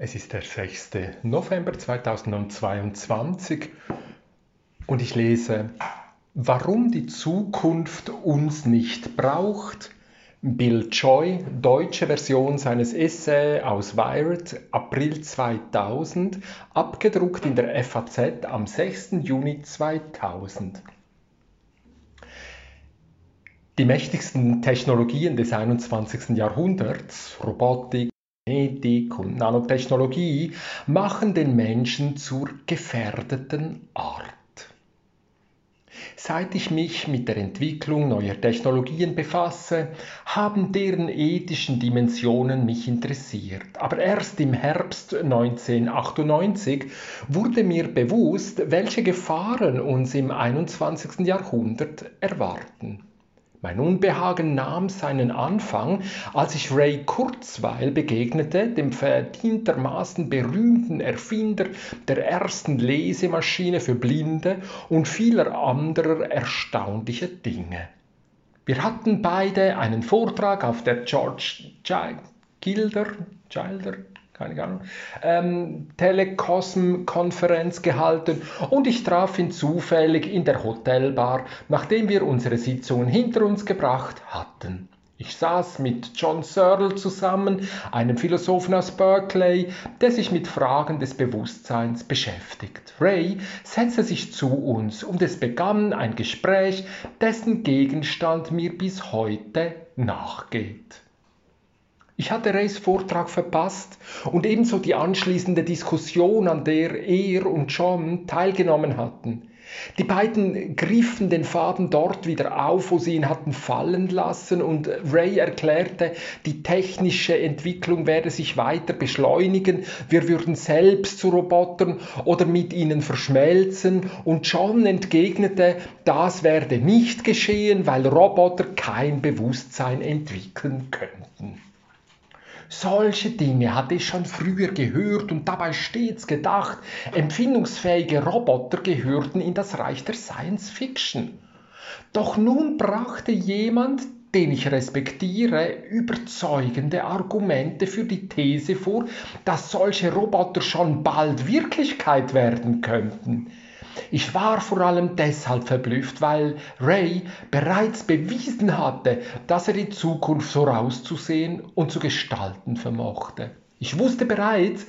Es ist der 6. November 2022 und ich lese, warum die Zukunft uns nicht braucht. Bill Joy, deutsche Version seines Essay aus Wired, April 2000, abgedruckt in der FAZ am 6. Juni 2000. Die mächtigsten Technologien des 21. Jahrhunderts, Robotik, Genetik und Nanotechnologie machen den Menschen zur gefährdeten Art. Seit ich mich mit der Entwicklung neuer Technologien befasse, haben deren ethischen Dimensionen mich interessiert. Aber erst im Herbst 1998 wurde mir bewusst, welche Gefahren uns im 21. Jahrhundert erwarten. Mein Unbehagen nahm seinen Anfang, als ich Ray Kurzweil begegnete, dem verdientermaßen berühmten Erfinder der ersten Lesemaschine für Blinde und vieler anderer erstaunlicher Dinge. Wir hatten beide einen Vortrag auf der George Gilder, Gilder keine Ahnung, ähm, Telecosm-Konferenz gehalten und ich traf ihn zufällig in der Hotelbar, nachdem wir unsere Sitzungen hinter uns gebracht hatten. Ich saß mit John Searle zusammen, einem Philosophen aus Berkeley, der sich mit Fragen des Bewusstseins beschäftigt. Ray setzte sich zu uns und es begann ein Gespräch, dessen Gegenstand mir bis heute nachgeht. Ich hatte Rays Vortrag verpasst und ebenso die anschließende Diskussion, an der er und John teilgenommen hatten. Die beiden griffen den Faden dort wieder auf, wo sie ihn hatten fallen lassen, und Ray erklärte, die technische Entwicklung werde sich weiter beschleunigen, wir würden selbst zu Robotern oder mit ihnen verschmelzen, und John entgegnete, das werde nicht geschehen, weil Roboter kein Bewusstsein entwickeln könnten. Solche Dinge hatte ich schon früher gehört und dabei stets gedacht, empfindungsfähige Roboter gehörten in das Reich der Science Fiction. Doch nun brachte jemand, den ich respektiere, überzeugende Argumente für die These vor, dass solche Roboter schon bald Wirklichkeit werden könnten. Ich war vor allem deshalb verblüfft, weil Ray bereits bewiesen hatte, dass er die Zukunft vorauszusehen und zu gestalten vermochte. Ich wusste bereits,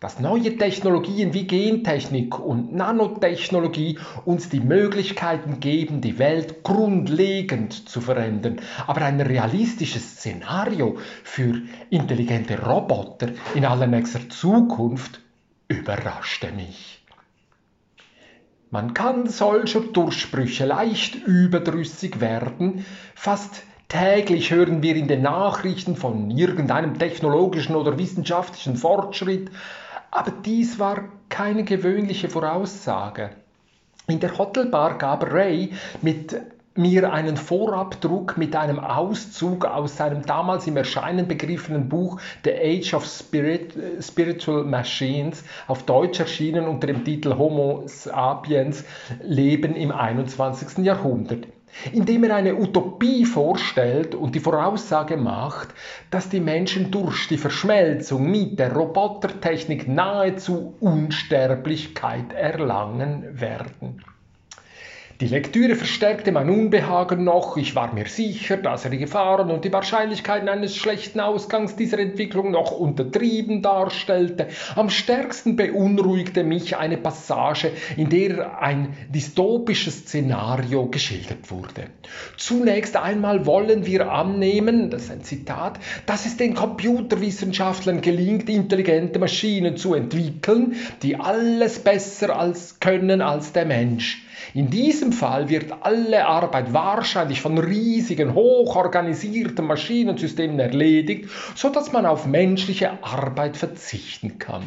dass neue Technologien wie Gentechnik und Nanotechnologie uns die Möglichkeiten geben, die Welt grundlegend zu verändern. Aber ein realistisches Szenario für intelligente Roboter in allernächster Zukunft überraschte mich. Man kann solcher Durchsprüche leicht überdrüssig werden. Fast täglich hören wir in den Nachrichten von irgendeinem technologischen oder wissenschaftlichen Fortschritt, aber dies war keine gewöhnliche Voraussage. In der Hotelbar gab Ray mit mir einen Vorabdruck mit einem Auszug aus seinem damals im Erscheinen begriffenen Buch The Age of Spirit, Spiritual Machines, auf Deutsch erschienen unter dem Titel Homo sapiens, Leben im 21. Jahrhundert indem er eine Utopie vorstellt und die Voraussage macht, dass die Menschen durch die Verschmelzung mit der Robotertechnik nahezu Unsterblichkeit erlangen werden. Die Lektüre verstärkte mein Unbehagen noch. Ich war mir sicher, dass er die Gefahren und die Wahrscheinlichkeiten eines schlechten Ausgangs dieser Entwicklung noch untertrieben darstellte. Am stärksten beunruhigte mich eine Passage, in der ein dystopisches Szenario geschildert wurde. Zunächst einmal wollen wir annehmen, das ist ein Zitat, dass es den Computerwissenschaftlern gelingt, intelligente Maschinen zu entwickeln, die alles besser als können als der Mensch. In diesem Fall wird alle Arbeit wahrscheinlich von riesigen, hochorganisierten Maschinensystemen erledigt, sodass man auf menschliche Arbeit verzichten kann.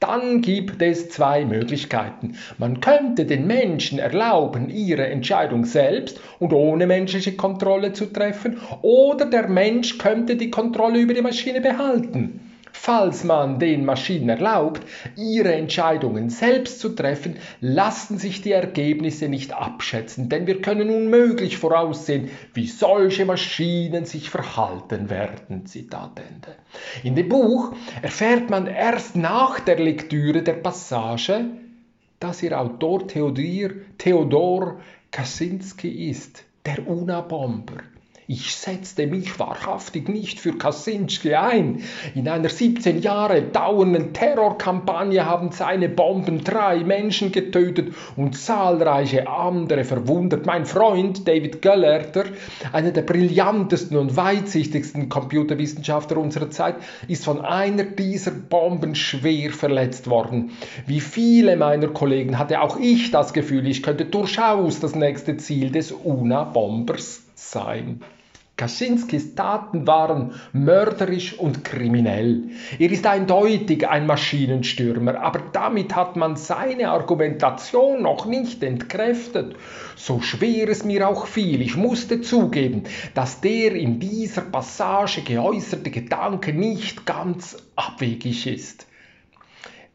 Dann gibt es zwei Möglichkeiten. Man könnte den Menschen erlauben, ihre Entscheidung selbst und ohne menschliche Kontrolle zu treffen, oder der Mensch könnte die Kontrolle über die Maschine behalten. Falls man den Maschinen erlaubt, ihre Entscheidungen selbst zu treffen, lassen sich die Ergebnisse nicht abschätzen, denn wir können unmöglich voraussehen, wie solche Maschinen sich verhalten werden. Zitat Ende. In dem Buch erfährt man erst nach der Lektüre der Passage, dass ihr Autor Theodor, Kaczynski ist, der Unabomber. Ich setzte mich wahrhaftig nicht für Kaczynski ein. In einer 17 Jahre dauernden Terrorkampagne haben seine Bomben drei Menschen getötet und zahlreiche andere verwundet. Mein Freund David Gellerter, einer der brillantesten und weitsichtigsten Computerwissenschaftler unserer Zeit, ist von einer dieser Bomben schwer verletzt worden. Wie viele meiner Kollegen hatte auch ich das Gefühl, ich könnte durchaus das nächste Ziel des UNA-Bombers sein. Kaczynskis Taten waren mörderisch und kriminell. Er ist eindeutig ein Maschinenstürmer, aber damit hat man seine Argumentation noch nicht entkräftet. So schwer es mir auch fiel, ich musste zugeben, dass der in dieser Passage geäußerte Gedanke nicht ganz abwegig ist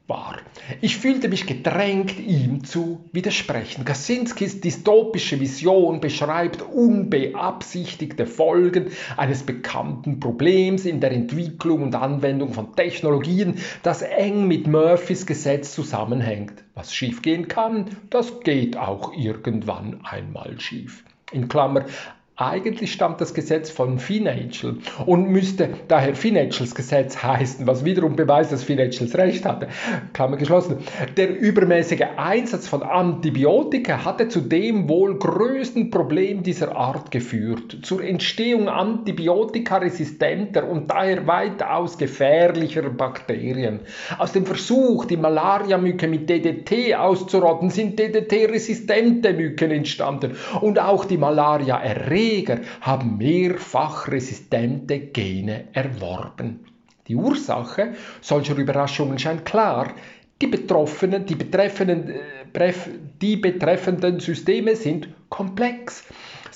war. Ich fühlte mich gedrängt, ihm zu widersprechen. Kaczynskis dystopische Vision beschreibt unbeabsichtigte Folgen eines bekannten Problems in der Entwicklung und Anwendung von Technologien, das eng mit Murphys Gesetz zusammenhängt. Was schiefgehen kann, das geht auch irgendwann einmal schief. In Klammer, eigentlich stammt das Gesetz von Financial und müsste daher Financials Gesetz heißen, was wiederum beweist, dass Financials recht hatte. Klammer geschlossen. Der übermäßige Einsatz von Antibiotika hatte zu dem wohl größten Problem dieser Art geführt, zur Entstehung antibiotikaresistenter und daher weitaus gefährlicher Bakterien. Aus dem Versuch, die Malariamücke mit DDT auszurotten, sind DDT-resistente Mücken entstanden und auch die Malaria-Erreger Erreger haben mehrfach resistente Gene erworben. Die Ursache solcher Überraschungen scheint klar. Die betroffenen, die betreffenden, äh, die betreffenden Systeme sind komplex.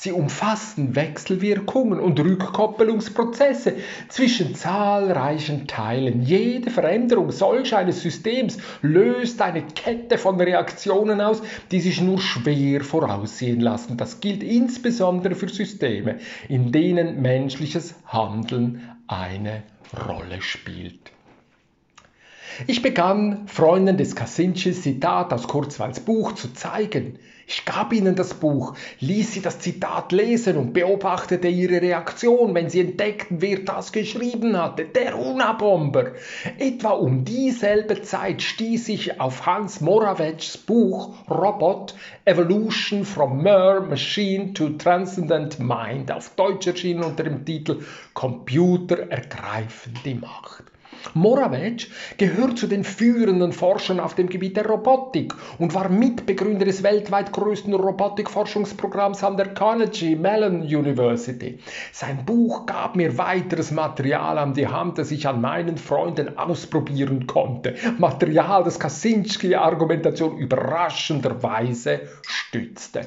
Sie umfassen Wechselwirkungen und Rückkoppelungsprozesse zwischen zahlreichen Teilen. Jede Veränderung solch eines Systems löst eine Kette von Reaktionen aus, die sich nur schwer voraussehen lassen. Das gilt insbesondere für Systeme, in denen menschliches Handeln eine Rolle spielt. Ich begann, Freunden des Kaczynskis Zitat aus Kurzweils Buch zu zeigen. Ich gab ihnen das Buch, ließ sie das Zitat lesen und beobachtete ihre Reaktion, wenn sie entdeckten, wer das geschrieben hatte, der Unabomber. Etwa um dieselbe Zeit stieß ich auf Hans Moravec's Buch Robot Evolution from Mere Machine to Transcendent Mind, auf Deutsch erschienen unter dem Titel Computer ergreifen die Macht. Moravec gehört zu den führenden Forschern auf dem Gebiet der Robotik und war Mitbegründer des weltweit größten Robotikforschungsprogramms an der Carnegie Mellon University. Sein Buch gab mir weiteres Material an die Hand, das ich an meinen Freunden ausprobieren konnte. Material, das Kaczynski-Argumentation überraschenderweise stützte.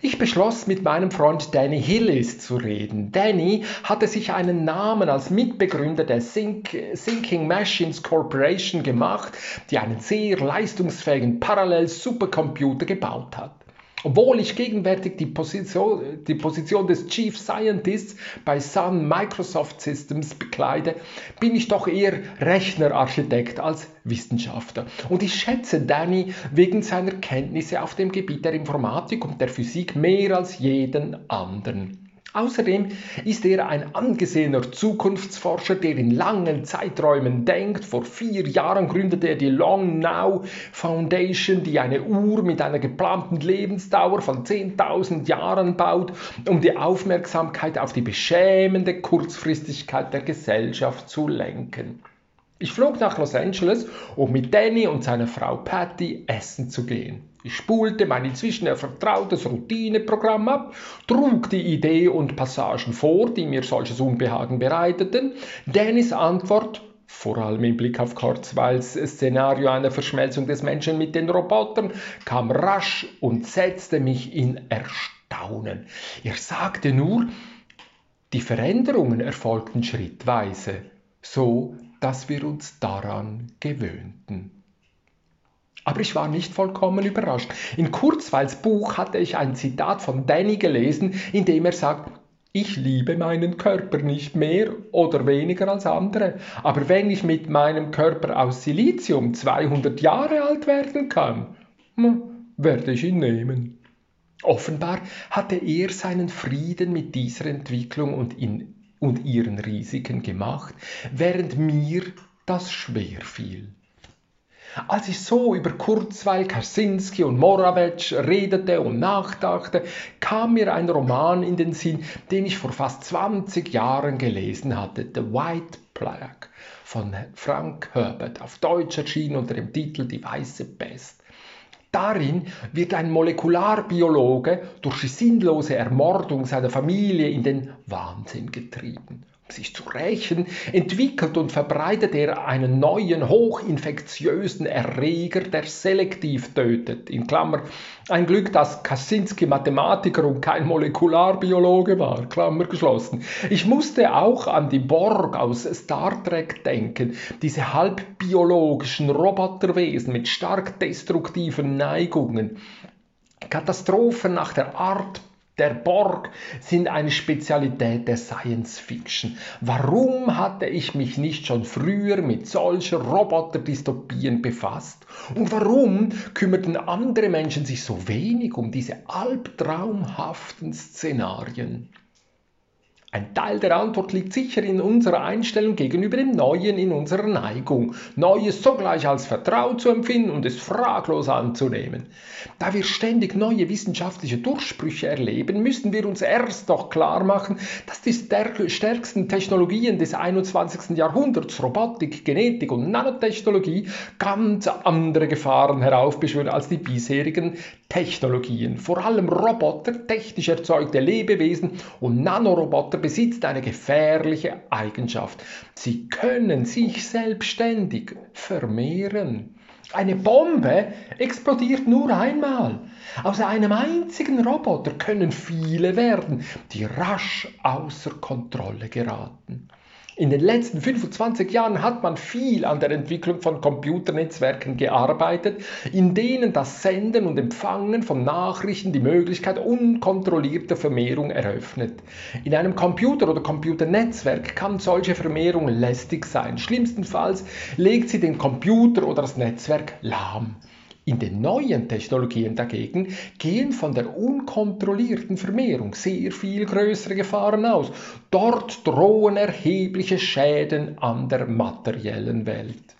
Ich beschloss, mit meinem Freund Danny Hillis zu reden. Danny hatte sich einen Namen als Mitbegründer der Think, Thinking Machines Corporation gemacht, die einen sehr leistungsfähigen Parallel-Supercomputer gebaut hat. Obwohl ich gegenwärtig die Position, die Position des Chief Scientists bei Sun Microsoft Systems bekleide, bin ich doch eher Rechnerarchitekt als Wissenschaftler. Und ich schätze Danny wegen seiner Kenntnisse auf dem Gebiet der Informatik und der Physik mehr als jeden anderen. Außerdem ist er ein angesehener Zukunftsforscher, der in langen Zeiträumen denkt. Vor vier Jahren gründete er die Long Now Foundation, die eine Uhr mit einer geplanten Lebensdauer von 10.000 Jahren baut, um die Aufmerksamkeit auf die beschämende Kurzfristigkeit der Gesellschaft zu lenken. Ich flog nach Los Angeles, um mit Danny und seiner Frau Patty essen zu gehen. Ich spulte mein inzwischen vertrautes Routineprogramm ab, trug die Idee und Passagen vor, die mir solches Unbehagen bereiteten. Dannys Antwort vor allem im Blick auf Kurzweils Szenario einer Verschmelzung des Menschen mit den Robotern, kam rasch und setzte mich in Erstaunen. Er sagte nur, die Veränderungen erfolgten schrittweise. so dass wir uns daran gewöhnten. Aber ich war nicht vollkommen überrascht. In Kurzweils Buch hatte ich ein Zitat von Danny gelesen, in dem er sagt, ich liebe meinen Körper nicht mehr oder weniger als andere, aber wenn ich mit meinem Körper aus Silizium 200 Jahre alt werden kann, werde ich ihn nehmen. Offenbar hatte er seinen Frieden mit dieser Entwicklung und, in, und ihren Risiken gemacht, während mir das schwer fiel. Als ich so über Kurzweil, Kaczynski und Morawetsch redete und nachdachte, kam mir ein Roman in den Sinn, den ich vor fast 20 Jahren gelesen hatte, The White Plague von Frank Herbert, auf Deutsch erschienen unter dem Titel Die weiße Pest. Darin wird ein Molekularbiologe durch die sinnlose Ermordung seiner Familie in den Wahnsinn getrieben sich zu rächen, entwickelt und verbreitet er einen neuen hochinfektiösen Erreger, der selektiv tötet. In Klammer, ein Glück, dass Kaczynski Mathematiker und kein Molekularbiologe war, Klammer geschlossen. Ich musste auch an die Borg aus Star Trek denken, diese halbbiologischen Roboterwesen mit stark destruktiven Neigungen. Katastrophen nach der Art der Borg sind eine Spezialität der Science Fiction. Warum hatte ich mich nicht schon früher mit solchen Roboterdystopien befasst? Und warum kümmerten andere Menschen sich so wenig um diese albtraumhaften Szenarien? Ein Teil der Antwort liegt sicher in unserer Einstellung gegenüber dem Neuen, in unserer Neigung, Neues sogleich als vertraut zu empfinden und es fraglos anzunehmen. Da wir ständig neue wissenschaftliche Durchsprüche erleben, müssen wir uns erst noch klar machen, dass die stärksten Technologien des 21. Jahrhunderts, Robotik, Genetik und Nanotechnologie, ganz andere Gefahren heraufbeschwören als die bisherigen Technologien. Vor allem Roboter, technisch erzeugte Lebewesen und Nanoroboter besitzt eine gefährliche Eigenschaft. Sie können sich selbstständig vermehren. Eine Bombe explodiert nur einmal. Aus einem einzigen Roboter können viele werden, die rasch außer Kontrolle geraten. In den letzten 25 Jahren hat man viel an der Entwicklung von Computernetzwerken gearbeitet, in denen das Senden und Empfangen von Nachrichten die Möglichkeit unkontrollierter Vermehrung eröffnet. In einem Computer oder Computernetzwerk kann solche Vermehrung lästig sein. Schlimmstenfalls legt sie den Computer oder das Netzwerk lahm. In den neuen Technologien dagegen gehen von der unkontrollierten Vermehrung sehr viel größere Gefahren aus. Dort drohen erhebliche Schäden an der materiellen Welt.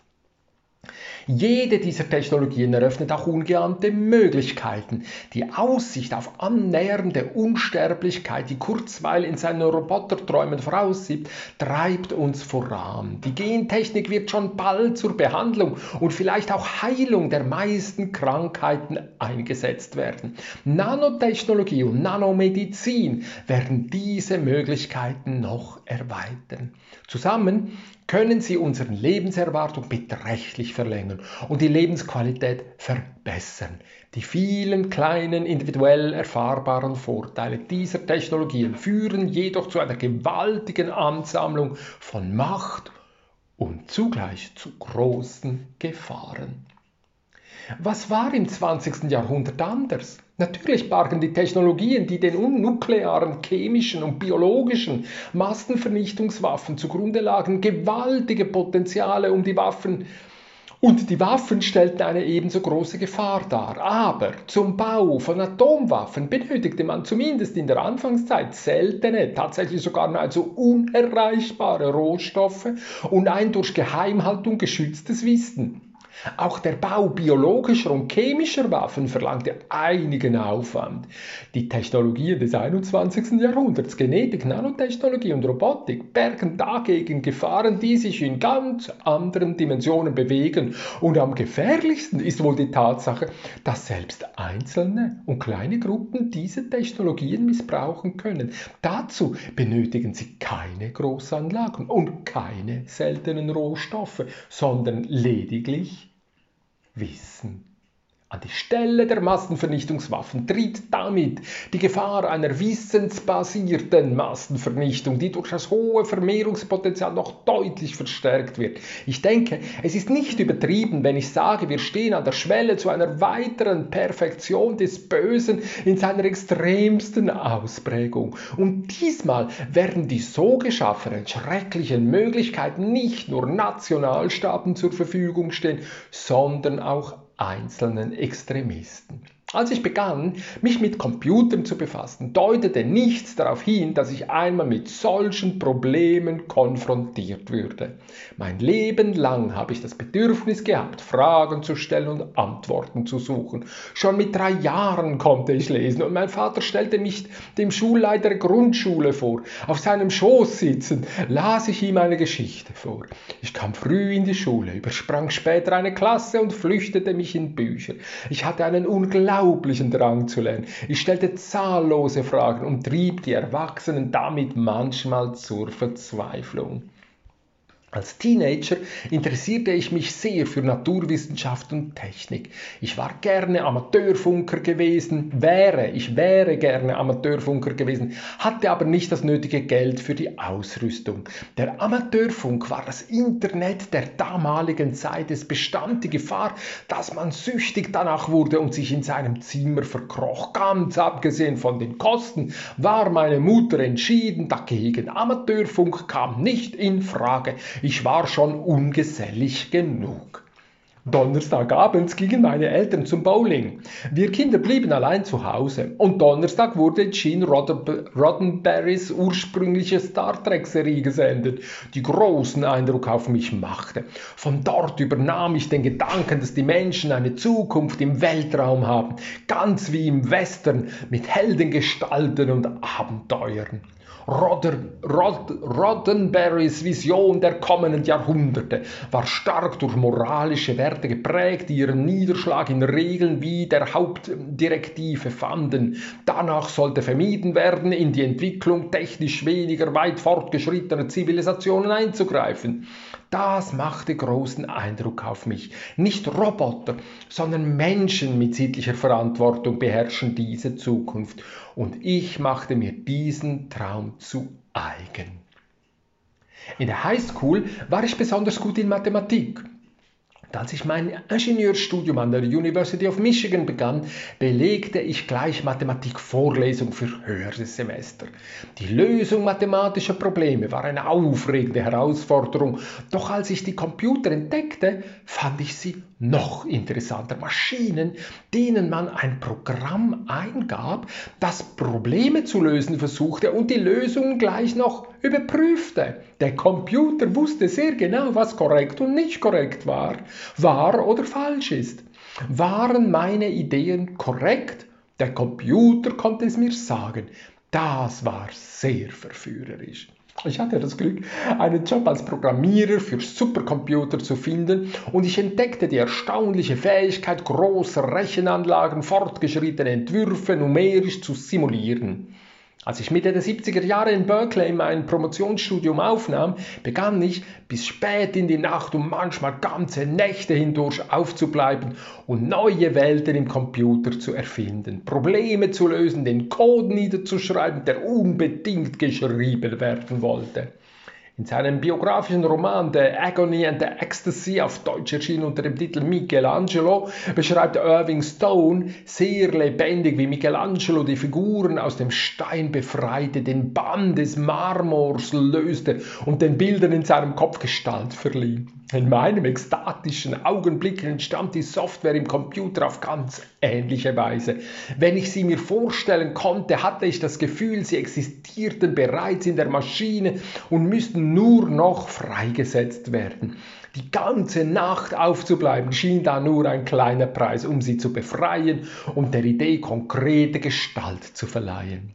Jede dieser Technologien eröffnet auch ungeahnte Möglichkeiten. Die Aussicht auf annähernde Unsterblichkeit, die Kurzweil in seinen Roboterträumen voraussieht, treibt uns voran. Die Gentechnik wird schon bald zur Behandlung und vielleicht auch Heilung der meisten Krankheiten eingesetzt werden. Nanotechnologie und Nanomedizin werden diese Möglichkeiten noch erweitern. Zusammen können sie unsere Lebenserwartung beträchtlich verlängern und die Lebensqualität verbessern. Die vielen kleinen individuell erfahrbaren Vorteile dieser Technologien führen jedoch zu einer gewaltigen Ansammlung von Macht und zugleich zu großen Gefahren. Was war im 20. Jahrhundert anders? Natürlich bargen die Technologien, die den nuklearen, chemischen und biologischen Massenvernichtungswaffen zugrunde lagen, gewaltige Potenziale, um die Waffen und die Waffen stellten eine ebenso große Gefahr dar. Aber zum Bau von Atomwaffen benötigte man zumindest in der Anfangszeit seltene, tatsächlich sogar nahezu unerreichbare Rohstoffe und ein durch Geheimhaltung geschütztes Wissen. Auch der Bau biologischer und chemischer Waffen verlangte einigen Aufwand. Die Technologien des 21. Jahrhunderts, Genetik, Nanotechnologie und Robotik, bergen dagegen Gefahren, die sich in ganz anderen Dimensionen bewegen. Und am gefährlichsten ist wohl die Tatsache, dass selbst einzelne und kleine Gruppen diese Technologien missbrauchen können. Dazu benötigen sie keine Großanlagen und keine seltenen Rohstoffe, sondern lediglich Wissen. An die Stelle der Massenvernichtungswaffen tritt damit die Gefahr einer wissensbasierten Massenvernichtung, die durch das hohe Vermehrungspotenzial noch deutlich verstärkt wird. Ich denke, es ist nicht übertrieben, wenn ich sage, wir stehen an der Schwelle zu einer weiteren Perfektion des Bösen in seiner extremsten Ausprägung. Und diesmal werden die so geschaffenen schrecklichen Möglichkeiten nicht nur Nationalstaaten zur Verfügung stehen, sondern auch einzelnen Extremisten. Als ich begann, mich mit Computern zu befassen, deutete nichts darauf hin, dass ich einmal mit solchen Problemen konfrontiert würde. Mein Leben lang habe ich das Bedürfnis gehabt, Fragen zu stellen und Antworten zu suchen. Schon mit drei Jahren konnte ich lesen und mein Vater stellte mich dem Schulleiter der Grundschule vor. Auf seinem Schoß sitzend las ich ihm eine Geschichte vor. Ich kam früh in die Schule, übersprang später eine Klasse und flüchtete mich in Bücher. Ich hatte einen unglaublichen unglaublichen Drang zu lernen. Ich stellte zahllose Fragen und trieb die Erwachsenen damit manchmal zur Verzweiflung. Als Teenager interessierte ich mich sehr für Naturwissenschaft und Technik. Ich war gerne Amateurfunker gewesen, wäre, ich wäre gerne Amateurfunker gewesen, hatte aber nicht das nötige Geld für die Ausrüstung. Der Amateurfunk war das Internet der damaligen Zeit. Es bestand die Gefahr, dass man süchtig danach wurde und sich in seinem Zimmer verkroch. Ganz abgesehen von den Kosten war meine Mutter entschieden dagegen. Amateurfunk kam nicht in Frage. Ich war schon ungesellig genug. Donnerstagabends gingen meine Eltern zum Bowling. Wir Kinder blieben allein zu Hause und Donnerstag wurde Gene Roddenberrys ursprüngliche Star Trek-Serie gesendet, die großen Eindruck auf mich machte. Von dort übernahm ich den Gedanken, dass die Menschen eine Zukunft im Weltraum haben, ganz wie im Western mit Heldengestalten und Abenteuern. Roddenberrys Vision der kommenden Jahrhunderte war stark durch moralische Werte geprägt, die ihren Niederschlag in Regeln wie der Hauptdirektive fanden. Danach sollte vermieden werden, in die Entwicklung technisch weniger weit fortgeschrittener Zivilisationen einzugreifen. Das machte großen Eindruck auf mich. Nicht Roboter, sondern Menschen mit sittlicher Verantwortung beherrschen diese Zukunft. Und ich machte mir diesen Traum zu eigen. In der Highschool war ich besonders gut in Mathematik. Und als ich mein Ingenieurstudium an der University of Michigan begann, belegte ich gleich Mathematikvorlesung für höhere Semester. Die Lösung mathematischer Probleme war eine aufregende Herausforderung, doch als ich die Computer entdeckte, fand ich sie noch interessanter. Maschinen, denen man ein Programm eingab, das Probleme zu lösen versuchte und die Lösung gleich noch überprüfte. Der Computer wusste sehr genau, was korrekt und nicht korrekt war, wahr oder falsch ist. Waren meine Ideen korrekt? Der Computer konnte es mir sagen. Das war sehr verführerisch. Ich hatte das Glück, einen Job als Programmierer für Supercomputer zu finden und ich entdeckte die erstaunliche Fähigkeit, große Rechenanlagen, fortgeschrittene Entwürfe numerisch zu simulieren. Als ich Mitte der 70er Jahre in Berkeley mein Promotionsstudium aufnahm, begann ich bis spät in die Nacht und manchmal ganze Nächte hindurch aufzubleiben und neue Welten im Computer zu erfinden, Probleme zu lösen, den Code niederzuschreiben, der unbedingt geschrieben werden wollte. In seinem biografischen Roman The Agony and the Ecstasy auf Deutsch erschienen unter dem Titel Michelangelo beschreibt Irving Stone sehr lebendig, wie Michelangelo die Figuren aus dem Stein befreite, den Bann des Marmors löste und den Bildern in seinem Kopf Gestalt verlieh. In meinem ekstatischen Augenblick entstand die Software im Computer auf ganz ähnliche Weise. Wenn ich sie mir vorstellen konnte, hatte ich das Gefühl, sie existierten bereits in der Maschine und müssten nur noch freigesetzt werden. Die ganze Nacht aufzubleiben schien da nur ein kleiner Preis, um sie zu befreien und der Idee konkrete Gestalt zu verleihen.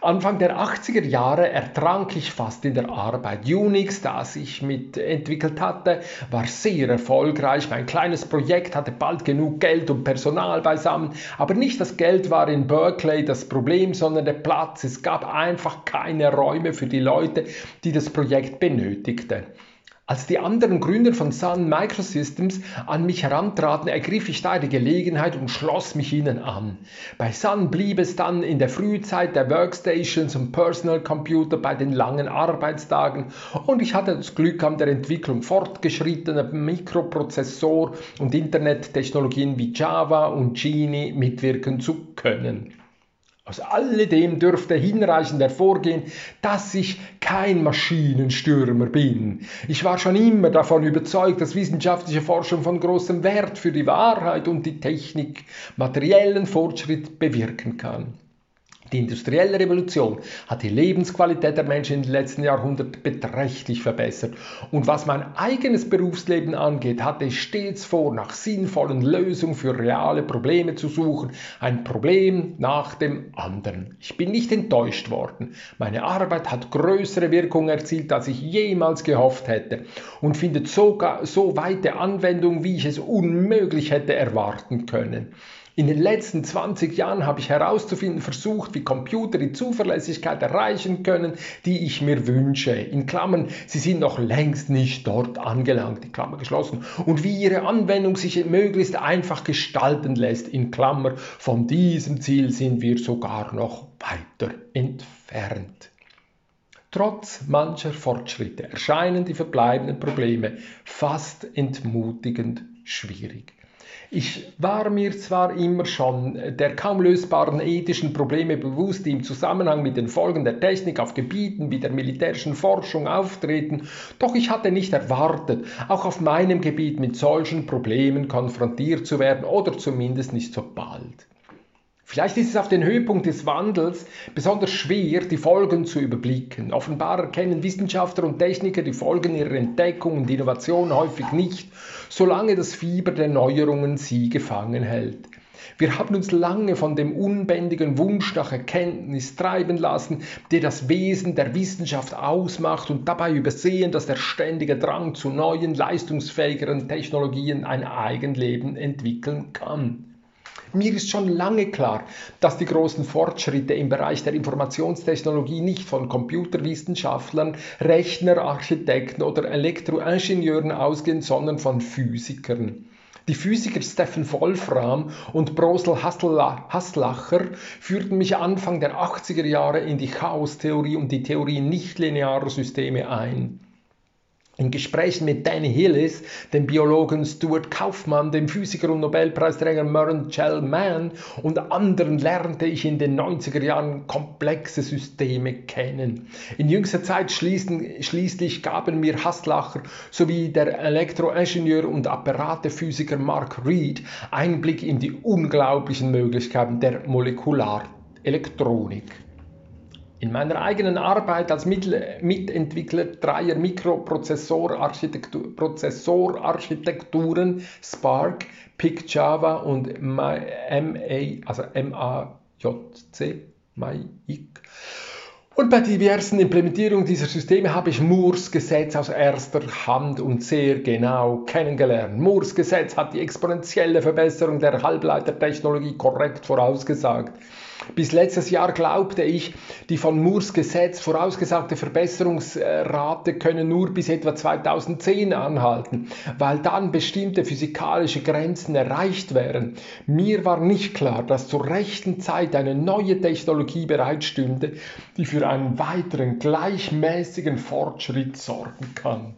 Anfang der 80er Jahre ertrank ich fast in der Arbeit. Unix, das ich mit entwickelt hatte, war sehr erfolgreich. Mein kleines Projekt hatte bald genug Geld und Personal beisammen, aber nicht das Geld war in Berkeley das Problem, sondern der Platz. Es gab einfach keine Räume für die Leute, die das Projekt benötigten. Als die anderen Gründer von Sun Microsystems an mich herantraten, ergriff ich da die Gelegenheit und schloss mich ihnen an. Bei Sun blieb es dann in der Frühzeit der Workstations und Personal Computer bei den langen Arbeitstagen und ich hatte das Glück an der Entwicklung fortgeschrittener Mikroprozessor- und Internettechnologien wie Java und Genie mitwirken zu können. Aus alledem dürfte hinreichend hervorgehen, dass ich kein Maschinenstürmer bin. Ich war schon immer davon überzeugt, dass wissenschaftliche Forschung von großem Wert für die Wahrheit und die Technik materiellen Fortschritt bewirken kann. Die industrielle Revolution hat die Lebensqualität der Menschen in den letzten Jahrhunderten beträchtlich verbessert. Und was mein eigenes Berufsleben angeht, hatte ich stets vor, nach sinnvollen Lösungen für reale Probleme zu suchen, ein Problem nach dem anderen. Ich bin nicht enttäuscht worden. Meine Arbeit hat größere Wirkung erzielt, als ich jemals gehofft hätte und findet sogar so weite Anwendung, wie ich es unmöglich hätte erwarten können. In den letzten 20 Jahren habe ich herauszufinden versucht, wie Computer die Zuverlässigkeit erreichen können, die ich mir wünsche. In Klammern, sie sind noch längst nicht dort angelangt, die Klammer geschlossen. Und wie ihre Anwendung sich möglichst einfach gestalten lässt, in Klammer. Von diesem Ziel sind wir sogar noch weiter entfernt. Trotz mancher Fortschritte erscheinen die verbleibenden Probleme fast entmutigend schwierig. Ich war mir zwar immer schon der kaum lösbaren ethischen Probleme bewusst, die im Zusammenhang mit den Folgen der Technik auf Gebieten wie der militärischen Forschung auftreten, doch ich hatte nicht erwartet, auch auf meinem Gebiet mit solchen Problemen konfrontiert zu werden oder zumindest nicht so bald. Vielleicht ist es auf den Höhepunkt des Wandels besonders schwer, die Folgen zu überblicken. Offenbar erkennen Wissenschaftler und Techniker die Folgen ihrer Entdeckung und Innovation häufig nicht, solange das Fieber der Neuerungen sie gefangen hält. Wir haben uns lange von dem unbändigen Wunsch nach Erkenntnis treiben lassen, der das Wesen der Wissenschaft ausmacht und dabei übersehen, dass der ständige Drang zu neuen, leistungsfähigeren Technologien ein Eigenleben entwickeln kann. Mir ist schon lange klar, dass die großen Fortschritte im Bereich der Informationstechnologie nicht von Computerwissenschaftlern, Rechnerarchitekten oder Elektroingenieuren ausgehen, sondern von Physikern. Die Physiker Stephen Wolfram und Brosel Haslacher führten mich Anfang der 80er Jahre in die Chaostheorie und die Theorie nichtlinearer Systeme ein. In Gesprächen mit Danny Hillis, dem Biologen Stuart Kaufmann, dem Physiker und Nobelpreisträger Murren Gell-Mann und anderen lernte ich in den 90er Jahren komplexe Systeme kennen. In jüngster Zeit schließlich gaben mir Haslacher sowie der Elektroingenieur und Apparatephysiker Mark Reed Einblick in die unglaublichen Möglichkeiten der Molekularelektronik. In meiner eigenen Arbeit als Mitentwickler dreier Mikroprozessorarchitekturen Spark, PIC Java und MA, also MAJC, MAIC. Und bei diversen Implementierungen dieser Systeme habe ich Moores Gesetz aus erster Hand und sehr genau kennengelernt. Moores Gesetz hat die exponentielle Verbesserung der Halbleitertechnologie korrekt vorausgesagt. Bis letztes Jahr glaubte ich, die von Moores Gesetz vorausgesagte Verbesserungsrate könne nur bis etwa 2010 anhalten, weil dann bestimmte physikalische Grenzen erreicht wären. Mir war nicht klar, dass zur rechten Zeit eine neue Technologie bereitstünde, die für einen weiteren gleichmäßigen Fortschritt sorgen kann.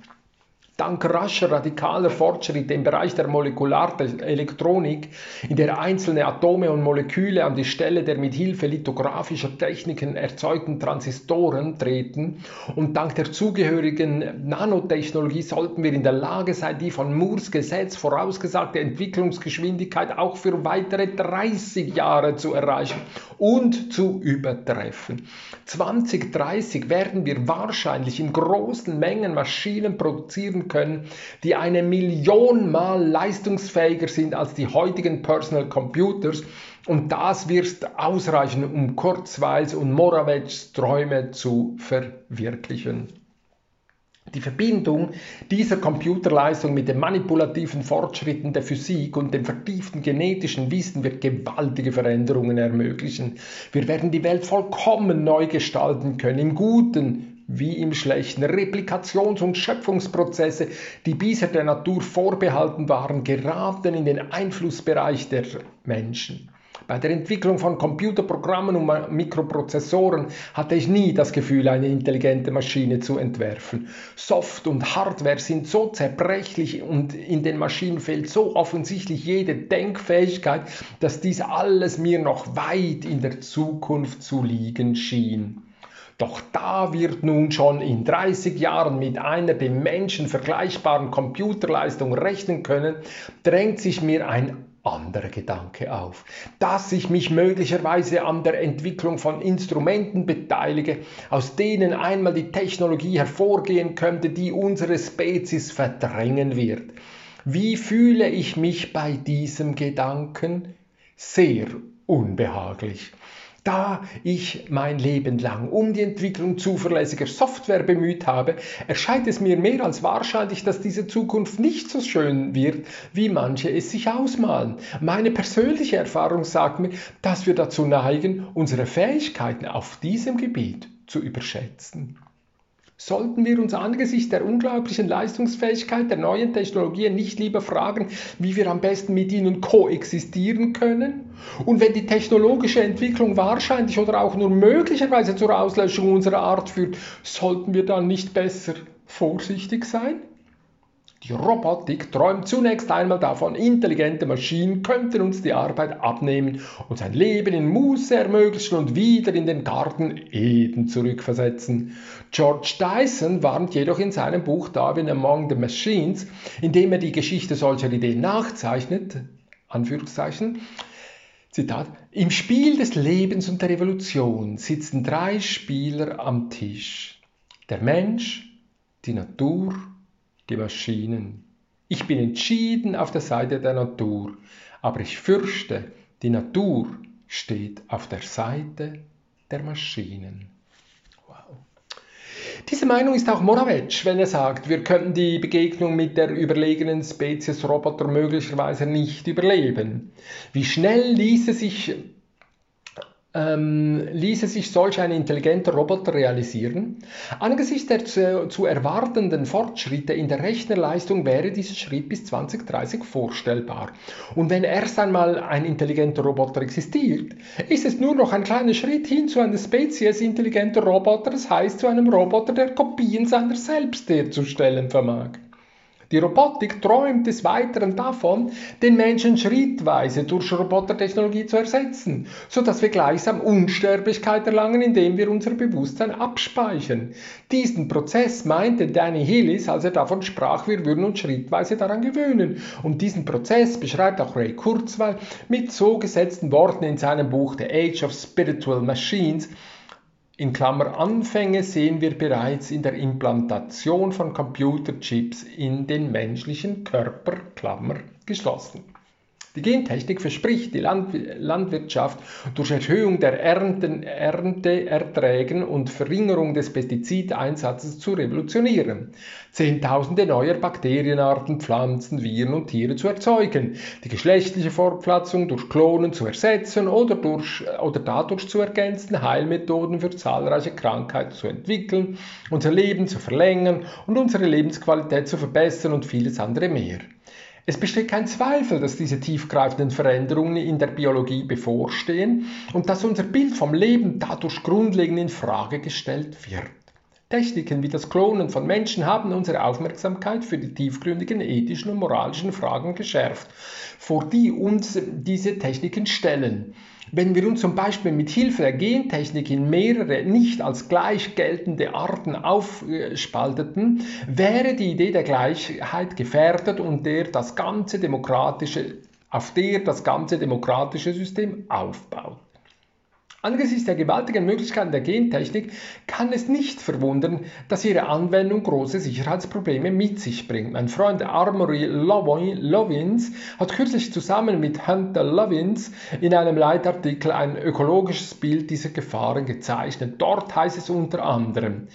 Dank rascher radikaler Fortschritte im Bereich der Molekularelektronik, in der einzelne Atome und Moleküle an die Stelle der mit Hilfe lithographischer Techniken erzeugten Transistoren treten und dank der zugehörigen Nanotechnologie sollten wir in der Lage sein, die von Moores Gesetz vorausgesagte Entwicklungsgeschwindigkeit auch für weitere 30 Jahre zu erreichen und zu übertreffen. 2030 werden wir wahrscheinlich in großen Mengen Maschinen produzieren können, die eine Million Mal leistungsfähiger sind als die heutigen Personal Computers. Und das wird ausreichen, um Kurzweils und Moravet's Träume zu verwirklichen. Die Verbindung dieser Computerleistung mit den manipulativen Fortschritten der Physik und dem vertieften genetischen Wissen wird gewaltige Veränderungen ermöglichen. Wir werden die Welt vollkommen neu gestalten können, im Guten wie im Schlechten. Replikations- und Schöpfungsprozesse, die bisher der Natur vorbehalten waren, geraten in den Einflussbereich der Menschen. Bei der Entwicklung von Computerprogrammen und Mikroprozessoren hatte ich nie das Gefühl, eine intelligente Maschine zu entwerfen. Soft und Hardware sind so zerbrechlich und in den Maschinen fehlt so offensichtlich jede Denkfähigkeit, dass dies alles mir noch weit in der Zukunft zu liegen schien. Doch da wird nun schon in 30 Jahren mit einer dem Menschen vergleichbaren Computerleistung rechnen können, drängt sich mir ein anderer Gedanke auf, dass ich mich möglicherweise an der Entwicklung von Instrumenten beteilige, aus denen einmal die Technologie hervorgehen könnte, die unsere Spezies verdrängen wird. Wie fühle ich mich bei diesem Gedanken? Sehr unbehaglich. Da ich mein Leben lang um die Entwicklung zuverlässiger Software bemüht habe, erscheint es mir mehr als wahrscheinlich, dass diese Zukunft nicht so schön wird, wie manche es sich ausmalen. Meine persönliche Erfahrung sagt mir, dass wir dazu neigen, unsere Fähigkeiten auf diesem Gebiet zu überschätzen. Sollten wir uns angesichts der unglaublichen Leistungsfähigkeit der neuen Technologien nicht lieber fragen, wie wir am besten mit ihnen koexistieren können? Und wenn die technologische Entwicklung wahrscheinlich oder auch nur möglicherweise zur Auslöschung unserer Art führt, sollten wir dann nicht besser vorsichtig sein? Die Robotik träumt zunächst einmal davon, intelligente Maschinen könnten uns die Arbeit abnehmen, uns ein Leben in Muße ermöglichen und wieder in den Garten Eden zurückversetzen. George Dyson warnt jedoch in seinem Buch Darwin Among the Machines, in dem er die Geschichte solcher Ideen nachzeichnet, Anführungszeichen, Zitat, im Spiel des Lebens und der Revolution sitzen drei Spieler am Tisch. Der Mensch, die Natur die Maschinen. Ich bin entschieden auf der Seite der Natur, aber ich fürchte, die Natur steht auf der Seite der Maschinen. Diese Meinung ist auch Moravec, wenn er sagt, wir könnten die Begegnung mit der überlegenen Spezies Roboter möglicherweise nicht überleben. Wie schnell ließe sich ähm, ließe sich solch ein intelligenter Roboter realisieren? Angesichts der zu, zu, erwartenden Fortschritte in der Rechnerleistung wäre dieser Schritt bis 2030 vorstellbar. Und wenn erst einmal ein intelligenter Roboter existiert, ist es nur noch ein kleiner Schritt hin zu einer Spezies intelligenter Roboter, das heißt zu einem Roboter, der Kopien seiner selbst herzustellen vermag. Die Robotik träumt des Weiteren davon, den Menschen schrittweise durch Robotertechnologie zu ersetzen, sodass wir gleichsam Unsterblichkeit erlangen, indem wir unser Bewusstsein abspeichern. Diesen Prozess meinte Danny Hillis, als er davon sprach, wir würden uns schrittweise daran gewöhnen. Und diesen Prozess beschreibt auch Ray Kurzweil mit so gesetzten Worten in seinem Buch The Age of Spiritual Machines, in Klammer Anfänge sehen wir bereits in der Implantation von Computerchips in den menschlichen Körper, Klammer geschlossen. Die Gentechnik verspricht, die Landwirtschaft durch Erhöhung der Ernten, Ernteerträgen und Verringerung des Pestizideinsatzes zu revolutionieren, Zehntausende neuer Bakterienarten, Pflanzen, Viren und Tiere zu erzeugen, die geschlechtliche Fortpflanzung durch Klonen zu ersetzen oder, durch, oder dadurch zu ergänzen, Heilmethoden für zahlreiche Krankheiten zu entwickeln, unser Leben zu verlängern und unsere Lebensqualität zu verbessern und vieles andere mehr. Es besteht kein Zweifel, dass diese tiefgreifenden Veränderungen in der Biologie bevorstehen und dass unser Bild vom Leben dadurch grundlegend in Frage gestellt wird. Techniken wie das Klonen von Menschen haben unsere Aufmerksamkeit für die tiefgründigen ethischen und moralischen Fragen geschärft, vor die uns diese Techniken stellen. Wenn wir uns zum Beispiel mit Hilfe der Gentechnik in mehrere nicht als gleich geltende Arten aufspalteten, wäre die Idee der Gleichheit gefährdet und der das ganze demokratische, auf der das ganze demokratische System aufbaut. Angesichts der gewaltigen Möglichkeiten der Gentechnik kann es nicht verwundern, dass ihre Anwendung große Sicherheitsprobleme mit sich bringt. Mein Freund Armory Lovins hat kürzlich zusammen mit Hunter Lovins in einem Leitartikel ein ökologisches Bild dieser Gefahren gezeichnet. Dort heißt es unter anderem,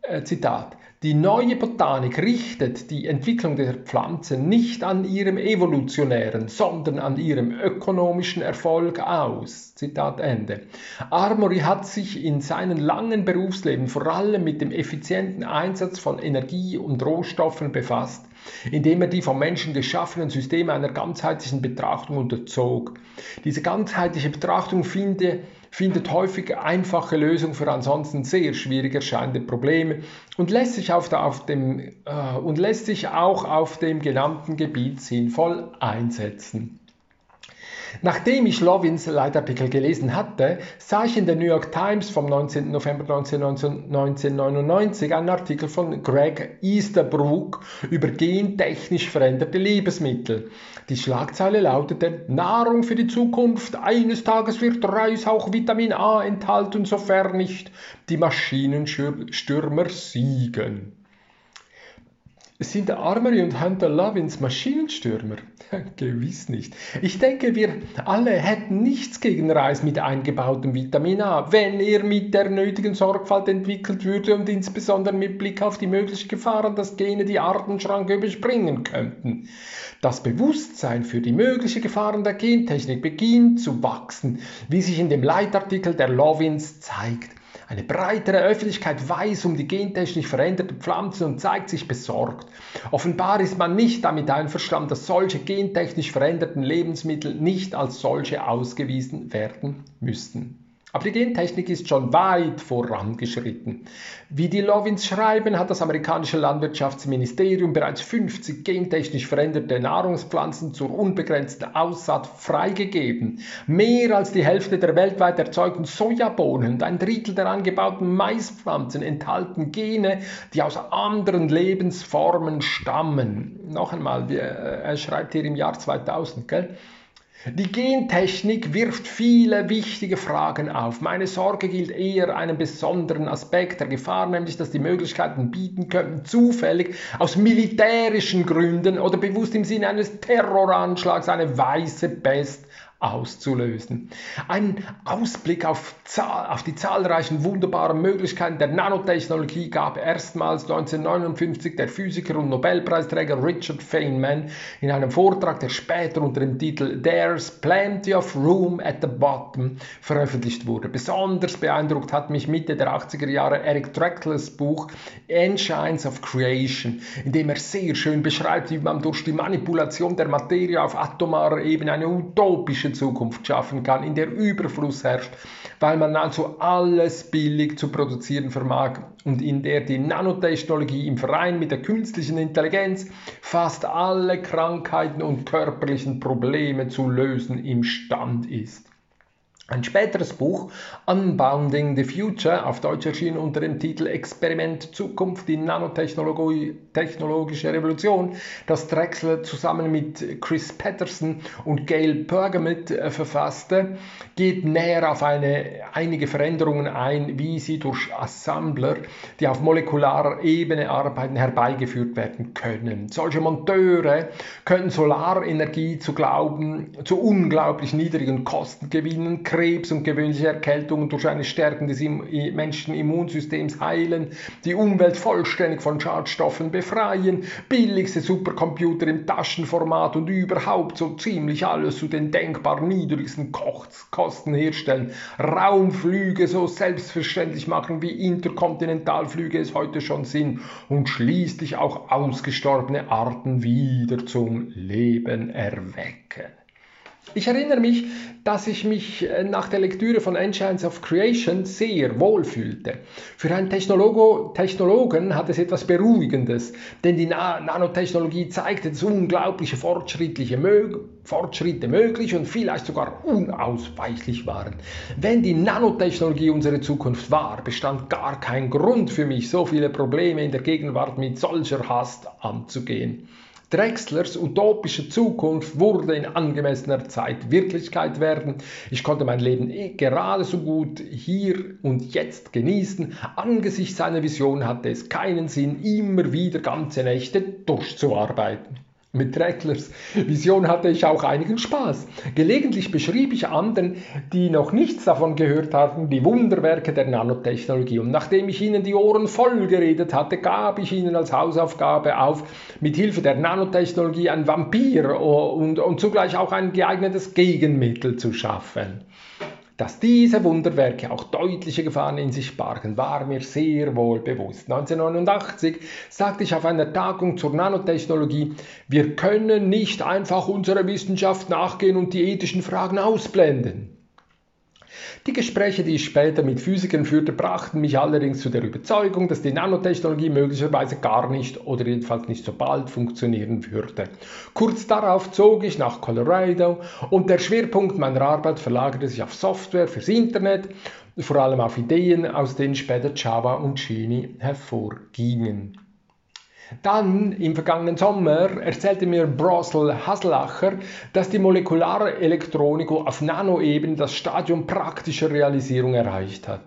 äh, Zitat, Die neue Botanik richtet die Entwicklung der Pflanzen nicht an ihrem evolutionären, sondern an ihrem ökonomischen Erfolg aus. Zitat Ende. Armory hat sich in seinem langen Berufsleben vor allem mit dem effizienten Einsatz von Energie und Rohstoffen befasst indem er die vom Menschen geschaffenen Systeme einer ganzheitlichen Betrachtung unterzog. Diese ganzheitliche Betrachtung finde, findet häufig einfache Lösungen für ansonsten sehr schwierig erscheinende Probleme und lässt sich, auf der, auf dem, äh, und lässt sich auch auf dem genannten Gebiet sinnvoll einsetzen. Nachdem ich Lovins Leitartikel gelesen hatte, sah ich in der New York Times vom 19. November 1999 einen Artikel von Greg Easterbrook über gentechnisch veränderte Lebensmittel. Die Schlagzeile lautete Nahrung für die Zukunft. Eines Tages wird Reis auch Vitamin A enthalten, sofern nicht die Maschinenstürmer siegen. Sind Armory und Hunter Lovins Maschinenstürmer? Gewiss nicht. Ich denke, wir alle hätten nichts gegen Reis mit eingebautem Vitamin A, wenn er mit der nötigen Sorgfalt entwickelt würde und insbesondere mit Blick auf die möglichen Gefahren, dass Gene die Artenschranke überspringen könnten. Das Bewusstsein für die möglichen Gefahren der Gentechnik beginnt zu wachsen, wie sich in dem Leitartikel der Lovins zeigt. Eine breitere Öffentlichkeit weiß um die gentechnisch veränderten Pflanzen und zeigt sich besorgt. Offenbar ist man nicht damit einverstanden, dass solche gentechnisch veränderten Lebensmittel nicht als solche ausgewiesen werden müssten. Aber die Gentechnik ist schon weit vorangeschritten. Wie die Lovins schreiben, hat das amerikanische Landwirtschaftsministerium bereits 50 gentechnisch veränderte Nahrungspflanzen zur unbegrenzten Aussaat freigegeben. Mehr als die Hälfte der weltweit erzeugten Sojabohnen und ein Drittel der angebauten Maispflanzen enthalten Gene, die aus anderen Lebensformen stammen. Noch einmal, äh, er schreibt hier im Jahr 2000, gell? Die Gentechnik wirft viele wichtige Fragen auf. Meine Sorge gilt eher einem besonderen Aspekt der Gefahr, nämlich dass die Möglichkeiten bieten könnten, zufällig aus militärischen Gründen oder bewusst im Sinne eines Terroranschlags eine weiße Pest auszulösen. Ein Ausblick auf, auf, die zahlreichen wunderbaren Möglichkeiten der Nanotechnologie gab erstmals 1959 der Physiker und Nobelpreisträger Richard Feynman in einem Vortrag, der später unter dem Titel There's Plenty of Room at the Bottom veröffentlicht wurde. Besonders beeindruckt hat mich Mitte der 80er Jahre Eric Trecklers Buch Engines of Creation, in dem er sehr schön beschreibt, wie man durch die Manipulation der Materie auf atomarer Ebene eine utopische Zukunft schaffen kann, in der Überfluss herrscht, weil man also alles billig zu produzieren vermag und in der die Nanotechnologie im Verein mit der künstlichen Intelligenz fast alle Krankheiten und körperlichen Probleme zu lösen imstand ist. Ein späteres Buch, Unbounding the Future, auf Deutsch erschienen unter dem Titel Experiment Zukunft, die nanotechnologische Revolution, das Drexler zusammen mit Chris Patterson und Gail Pergamit äh, verfasste, geht näher auf eine, einige Veränderungen ein, wie sie durch Assembler, die auf molekularer Ebene arbeiten, herbeigeführt werden können. Solche Monteure können Solarenergie zu, glauben, zu unglaublich niedrigen Kosten gewinnen, Krebs und gewöhnliche Erkältungen durch eine Stärkung des menschlichen Immunsystems heilen, die Umwelt vollständig von Schadstoffen befreien, billigste Supercomputer im Taschenformat und überhaupt so ziemlich alles zu den denkbar niedrigsten Kosten herstellen, Raumflüge so selbstverständlich machen, wie Interkontinentalflüge es heute schon sind und schließlich auch ausgestorbene Arten wieder zum Leben erwecken. Ich erinnere mich, dass ich mich äh, nach der Lektüre von Engines of Creation sehr wohl fühlte. Für einen Technologo, Technologen hat es etwas Beruhigendes, denn die Na Nanotechnologie zeigte, dass unglaubliche fortschrittliche Mö Fortschritte möglich und vielleicht sogar unausweichlich waren. Wenn die Nanotechnologie unsere Zukunft war, bestand gar kein Grund für mich, so viele Probleme in der Gegenwart mit solcher Hast anzugehen. Drexlers utopische Zukunft wurde in angemessener Zeit Wirklichkeit werden. Ich konnte mein Leben eh gerade so gut hier und jetzt genießen. Angesichts seiner Vision hatte es keinen Sinn, immer wieder ganze Nächte durchzuarbeiten. Mit Drecklers Vision hatte ich auch einigen Spaß. Gelegentlich beschrieb ich anderen, die noch nichts davon gehört hatten, die Wunderwerke der Nanotechnologie. Und nachdem ich ihnen die Ohren voll geredet hatte, gab ich ihnen als Hausaufgabe auf, mit Hilfe der Nanotechnologie ein Vampir und, und zugleich auch ein geeignetes Gegenmittel zu schaffen. Dass diese Wunderwerke auch deutliche Gefahren in sich bargen, war mir sehr wohl bewusst. 1989 sagte ich auf einer Tagung zur Nanotechnologie, wir können nicht einfach unserer Wissenschaft nachgehen und die ethischen Fragen ausblenden. Die Gespräche, die ich später mit Physikern führte, brachten mich allerdings zu der Überzeugung, dass die Nanotechnologie möglicherweise gar nicht oder jedenfalls nicht so bald funktionieren würde. Kurz darauf zog ich nach Colorado und der Schwerpunkt meiner Arbeit verlagerte sich auf Software fürs Internet, vor allem auf Ideen, aus denen später Java und Genie hervorgingen. Dann im vergangenen Sommer erzählte mir Brosel Haslacher, dass die molekulare Elektronik auf Nanoebene das Stadium praktischer Realisierung erreicht hat.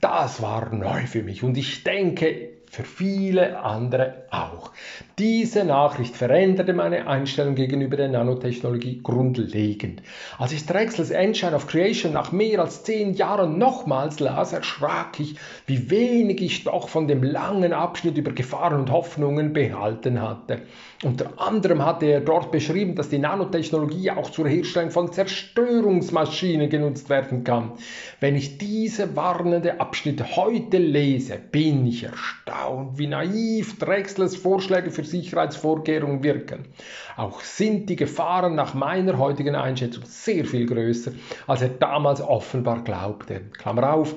Das war neu für mich und ich denke, für viele andere auch. Diese Nachricht veränderte meine Einstellung gegenüber der Nanotechnologie grundlegend. Als ich Drexels Engine of Creation nach mehr als zehn Jahren nochmals las, erschrak ich, wie wenig ich doch von dem langen Abschnitt über Gefahren und Hoffnungen behalten hatte. Unter anderem hatte er dort beschrieben, dass die Nanotechnologie auch zur Herstellung von Zerstörungsmaschinen genutzt werden kann. Wenn ich diese warnende Abschnitte heute lese, bin ich erstaunt, wie naiv Drexlers Vorschläge für Sicherheitsvorkehrungen wirken. Auch sind die Gefahren nach meiner heutigen Einschätzung sehr viel größer, als er damals offenbar glaubte. Klammer auf,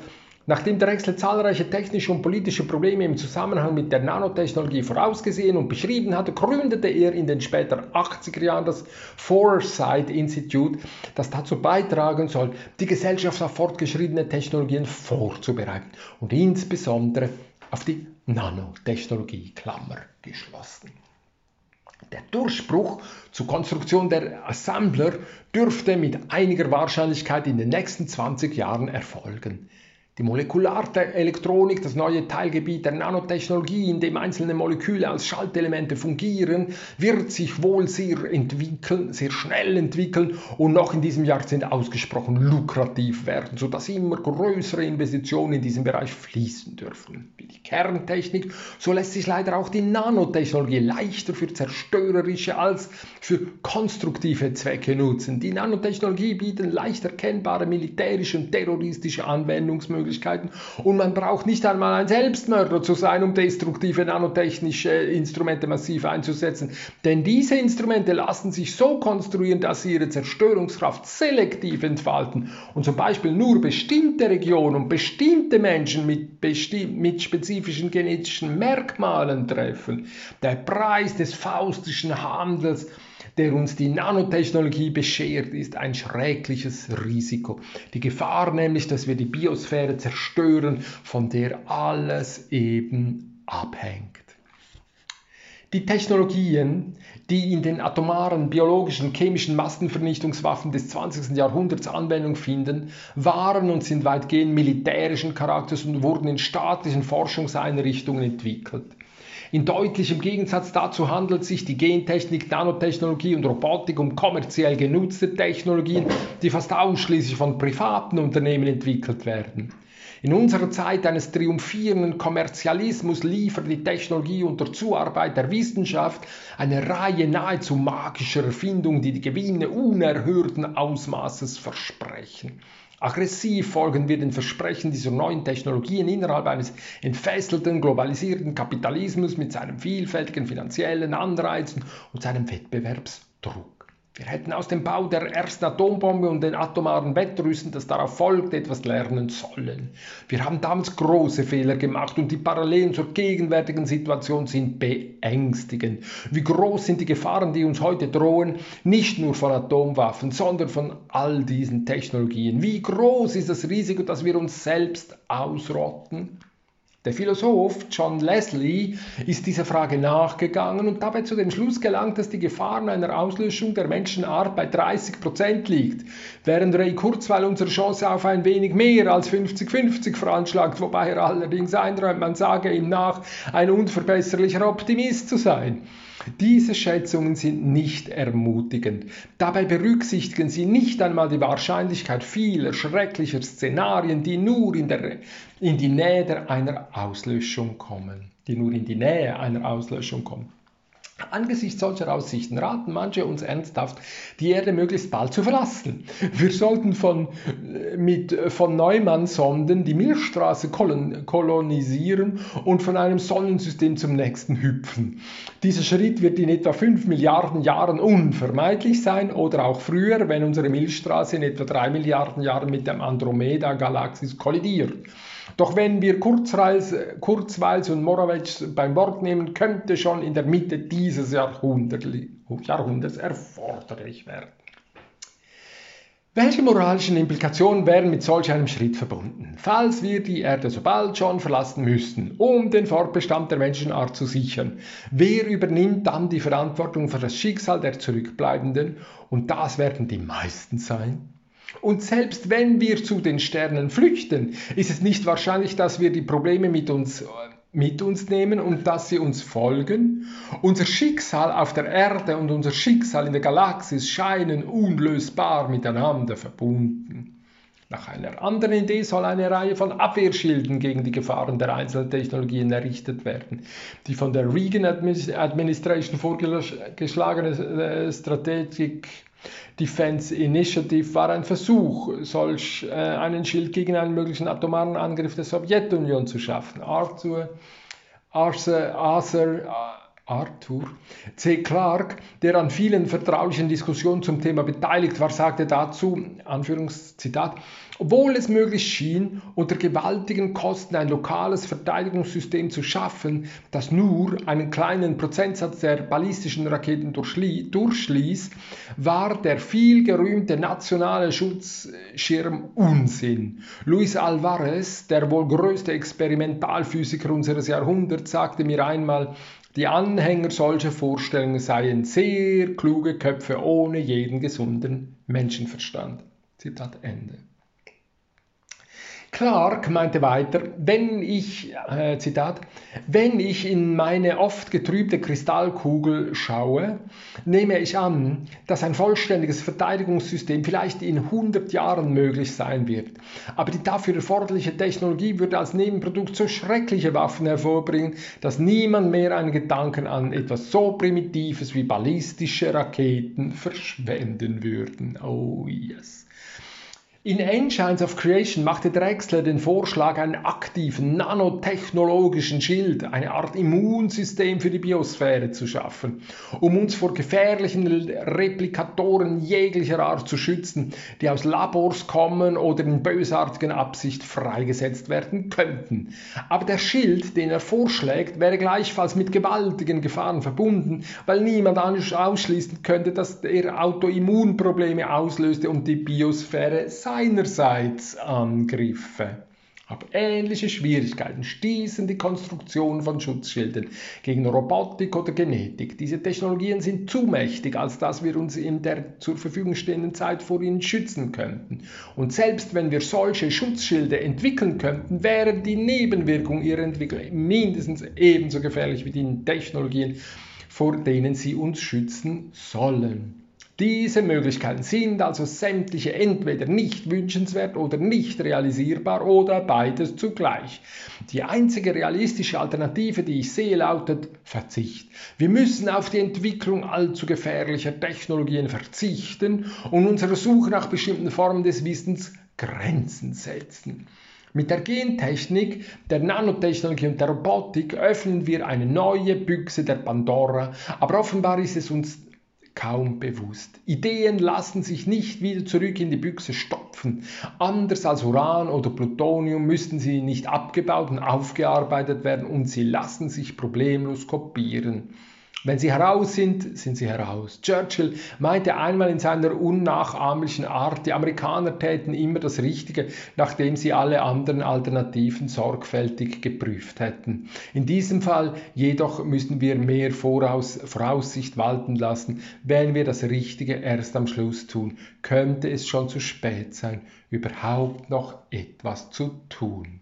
Nachdem Drexler zahlreiche technische und politische Probleme im Zusammenhang mit der Nanotechnologie vorausgesehen und beschrieben hatte, gründete er in den später 80er Jahren das Foresight Institute, das dazu beitragen soll, die Gesellschaft auf fortgeschrittene Technologien vorzubereiten und insbesondere auf die Nanotechnologie, Klammer geschlossen. Der Durchbruch zur Konstruktion der Assembler dürfte mit einiger Wahrscheinlichkeit in den nächsten 20 Jahren erfolgen. Die Molekularelektronik, das neue Teilgebiet der Nanotechnologie, in dem einzelne Moleküle als Schaltelemente fungieren, wird sich wohl sehr entwickeln, sehr schnell entwickeln und noch in diesem Jahrzehnt ausgesprochen lukrativ werden, sodass immer größere Investitionen in diesem Bereich fließen dürfen. Wie die Kerntechnik, so lässt sich leider auch die Nanotechnologie leichter für zerstörerische als für konstruktive Zwecke nutzen. Die Nanotechnologie bietet leicht erkennbare militärische und terroristische Anwendungsmöglichkeiten Möglichkeiten. Und man braucht nicht einmal ein Selbstmörder zu sein, um destruktive nanotechnische Instrumente massiv einzusetzen. Denn diese Instrumente lassen sich so konstruieren, dass sie ihre Zerstörungskraft selektiv entfalten und zum Beispiel nur bestimmte Regionen und bestimmte Menschen mit, besti mit spezifischen genetischen Merkmalen treffen. Der Preis des faustischen Handels der uns die Nanotechnologie beschert, ist ein schreckliches Risiko. Die Gefahr nämlich, dass wir die Biosphäre zerstören, von der alles eben abhängt. Die Technologien, die in den atomaren, biologischen, chemischen Massenvernichtungswaffen des 20. Jahrhunderts Anwendung finden, waren und sind weitgehend militärischen Charakters und wurden in staatlichen Forschungseinrichtungen entwickelt. In deutlichem Gegensatz dazu handelt sich die Gentechnik, Nanotechnologie und Robotik um kommerziell genutzte Technologien, die fast ausschließlich von privaten Unternehmen entwickelt werden. In unserer Zeit eines triumphierenden Kommerzialismus liefert die Technologie unter Zuarbeit der Wissenschaft eine Reihe nahezu magischer Erfindungen, die die Gewinne unerhörten Ausmaßes versprechen. Aggressiv folgen wir den Versprechen dieser neuen Technologien innerhalb eines entfesselten, globalisierten Kapitalismus mit seinen vielfältigen finanziellen Anreizen und seinem Wettbewerbsdruck. Wir hätten aus dem Bau der ersten Atombombe und den atomaren Wettrüsten, das darauf folgt, etwas lernen sollen. Wir haben damals große Fehler gemacht und die Parallelen zur gegenwärtigen Situation sind beängstigend. Wie groß sind die Gefahren, die uns heute drohen, nicht nur von Atomwaffen, sondern von all diesen Technologien? Wie groß ist das Risiko, dass wir uns selbst ausrotten? Der Philosoph John Leslie ist dieser Frage nachgegangen und dabei zu dem Schluss gelangt, dass die Gefahr einer Auslöschung der Menschenart bei 30 Prozent liegt, während Ray Kurzweil unsere Chance auf ein wenig mehr als 50-50 veranschlagt, wobei er allerdings einräumt, man sage ihm nach, ein unverbesserlicher Optimist zu sein. Diese Schätzungen sind nicht ermutigend. Dabei berücksichtigen sie nicht einmal die Wahrscheinlichkeit vieler schrecklicher Szenarien, die nur in, der, in die Nähe einer Auslöschung kommen. Die nur in die Nähe einer Auslöschung kommen. Angesichts solcher Aussichten raten manche uns ernsthaft, die Erde möglichst bald zu verlassen. Wir sollten von, äh, mit, äh, von Neumann-Sonden die Milchstraße kolonisieren und von einem Sonnensystem zum nächsten hüpfen. Dieser Schritt wird in etwa 5 Milliarden Jahren unvermeidlich sein oder auch früher, wenn unsere Milchstraße in etwa 3 Milliarden Jahren mit der Andromeda-Galaxis kollidiert. Doch wenn wir Kurzweils, und Morawetsch beim Wort nehmen, könnte schon in der Mitte dieses Jahrhundert, Jahrhunderts erforderlich werden. Welche moralischen Implikationen wären mit solch einem Schritt verbunden, falls wir die Erde so bald schon verlassen müssten, um den Fortbestand der Menschenart zu sichern? Wer übernimmt dann die Verantwortung für das Schicksal der Zurückbleibenden? Und das werden die meisten sein. Und selbst wenn wir zu den Sternen flüchten, ist es nicht wahrscheinlich, dass wir die Probleme mit uns, mit uns nehmen und dass sie uns folgen. Unser Schicksal auf der Erde und unser Schicksal in der Galaxis scheinen unlösbar miteinander verbunden. Nach einer anderen Idee soll eine Reihe von Abwehrschilden gegen die Gefahren der Einzeltechnologien errichtet werden. Die von der Reagan Administration vorgeschlagene äh, Strategic Defense Initiative war ein Versuch, solch äh, einen Schild gegen einen möglichen atomaren Angriff der Sowjetunion zu schaffen. Arthur, Arthur, Arthur, Arthur C. Clarke, der an vielen vertraulichen Diskussionen zum Thema beteiligt war, sagte dazu, Anführungszitat, obwohl es möglich schien, unter gewaltigen Kosten ein lokales Verteidigungssystem zu schaffen, das nur einen kleinen Prozentsatz der ballistischen Raketen durchschließ, war der viel gerühmte nationale Schutzschirm Unsinn. Luis Alvarez, der wohl größte Experimentalphysiker unseres Jahrhunderts, sagte mir einmal, die Anhänger solcher Vorstellungen seien sehr kluge Köpfe ohne jeden gesunden Menschenverstand. Zitat Ende. Clark meinte weiter, wenn ich, äh, Zitat, wenn ich in meine oft getrübte Kristallkugel schaue, nehme ich an, dass ein vollständiges Verteidigungssystem vielleicht in 100 Jahren möglich sein wird. Aber die dafür erforderliche Technologie würde als Nebenprodukt so schreckliche Waffen hervorbringen, dass niemand mehr einen Gedanken an etwas so Primitives wie ballistische Raketen verschwenden würden. Oh yes. In Engines of Creation machte Drexler den Vorschlag, einen aktiven nanotechnologischen Schild, eine Art Immunsystem für die Biosphäre zu schaffen, um uns vor gefährlichen Replikatoren jeglicher Art zu schützen, die aus Labors kommen oder in bösartigen Absicht freigesetzt werden könnten. Aber der Schild, den er vorschlägt, wäre gleichfalls mit gewaltigen Gefahren verbunden, weil niemand ausschließen könnte, dass er Autoimmunprobleme auslöste und die Biosphäre seinerseits Angriffe. Aber ähnliche Schwierigkeiten stießen die Konstruktion von Schutzschilden gegen Robotik oder Genetik. Diese Technologien sind zu mächtig, als dass wir uns in der zur Verfügung stehenden Zeit vor ihnen schützen könnten. Und selbst wenn wir solche Schutzschilde entwickeln könnten, wäre die Nebenwirkung ihrer Entwicklung mindestens ebenso gefährlich wie die Technologien, vor denen sie uns schützen sollen. Diese Möglichkeiten sind also sämtliche entweder nicht wünschenswert oder nicht realisierbar oder beides zugleich. Die einzige realistische Alternative, die ich sehe, lautet Verzicht. Wir müssen auf die Entwicklung allzu gefährlicher Technologien verzichten und unserer Suche nach bestimmten Formen des Wissens Grenzen setzen. Mit der Gentechnik, der Nanotechnologie und der Robotik öffnen wir eine neue Büchse der Pandora, aber offenbar ist es uns kaum bewusst. Ideen lassen sich nicht wieder zurück in die Büchse stopfen. Anders als Uran oder Plutonium müssten sie nicht abgebaut und aufgearbeitet werden und sie lassen sich problemlos kopieren. Wenn sie heraus sind, sind sie heraus. Churchill meinte einmal in seiner unnachahmlichen Art, die Amerikaner täten immer das Richtige, nachdem sie alle anderen Alternativen sorgfältig geprüft hätten. In diesem Fall jedoch müssen wir mehr Voraus, Voraussicht walten lassen. Wenn wir das Richtige erst am Schluss tun, könnte es schon zu spät sein, überhaupt noch etwas zu tun.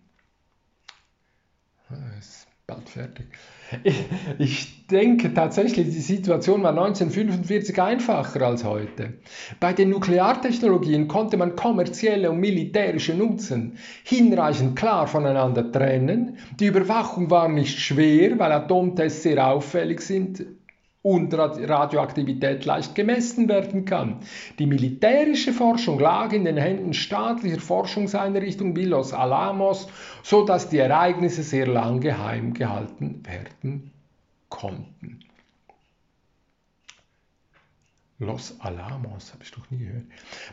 Es bald fertig. Ich denke tatsächlich, die Situation war 1945 einfacher als heute. Bei den Nukleartechnologien konnte man kommerzielle und militärische Nutzen hinreichend klar voneinander trennen. Die Überwachung war nicht schwer, weil Atomtests sehr auffällig sind und Radioaktivität leicht gemessen werden kann. Die militärische Forschung lag in den Händen staatlicher Forschungseinrichtungen wie Los Alamos, sodass die Ereignisse sehr lang geheim gehalten werden konnten. Los Alamos, habe ich doch nie gehört.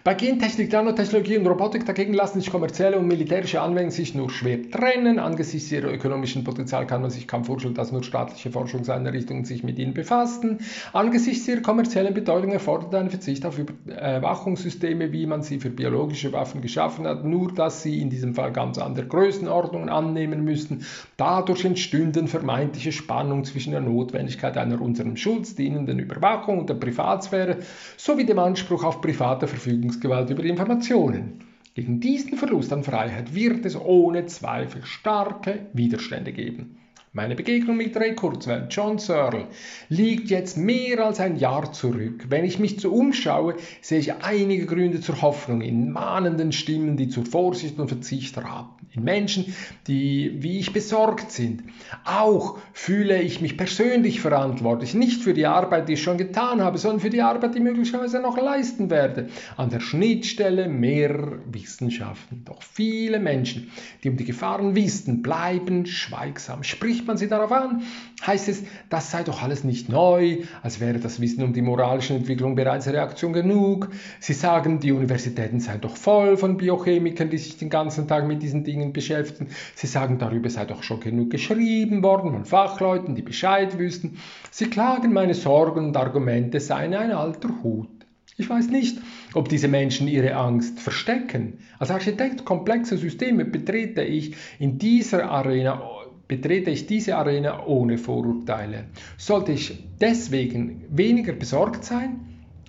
Bei Gentechnik, Nanotechnologie und Robotik dagegen lassen sich kommerzielle und militärische Anwendungen sich nur schwer trennen. Angesichts ihrer ökonomischen Potenzial kann man sich kaum vorstellen, dass nur staatliche Forschungseinrichtungen sich mit ihnen befassen. Angesichts ihrer kommerziellen Bedeutung erfordert ein Verzicht auf Überwachungssysteme, wie man sie für biologische Waffen geschaffen hat, nur dass sie in diesem Fall ganz andere Größenordnungen annehmen müssten. Dadurch entstünden vermeintliche Spannungen zwischen der Notwendigkeit einer unserem Schutz dienenden Überwachung und der Privatsphäre sowie dem Anspruch auf private Verfügungsgewalt über Informationen. Gegen diesen Verlust an Freiheit wird es ohne Zweifel starke Widerstände geben. Meine Begegnung mit Ray Kurzweil, John Searle, liegt jetzt mehr als ein Jahr zurück. Wenn ich mich so umschaue, sehe ich einige Gründe zur Hoffnung in mahnenden Stimmen, die zur Vorsicht und Verzicht raten in Menschen, die wie ich besorgt sind. Auch fühle ich mich persönlich verantwortlich, nicht für die Arbeit, die ich schon getan habe, sondern für die Arbeit, die ich möglicherweise noch leisten werde, an der Schnittstelle mehrerer Wissenschaften. Doch viele Menschen, die um die Gefahren wissen, bleiben schweigsam. Spricht man sie darauf an, heißt es, das sei doch alles nicht neu, als wäre das Wissen um die moralische Entwicklung bereits Reaktion genug. Sie sagen, die Universitäten seien doch voll von Biochemikern, die sich den ganzen Tag mit diesen Dingen Dingen beschäftigen. Sie sagen, darüber sei doch schon genug geschrieben worden von Fachleuten, die Bescheid wüssten. Sie klagen, meine Sorgen und Argumente seien ein alter Hut. Ich weiß nicht, ob diese Menschen ihre Angst verstecken. Als Architekt komplexer Systeme betrete ich in dieser Arena betrete ich diese Arena ohne Vorurteile. Sollte ich deswegen weniger besorgt sein?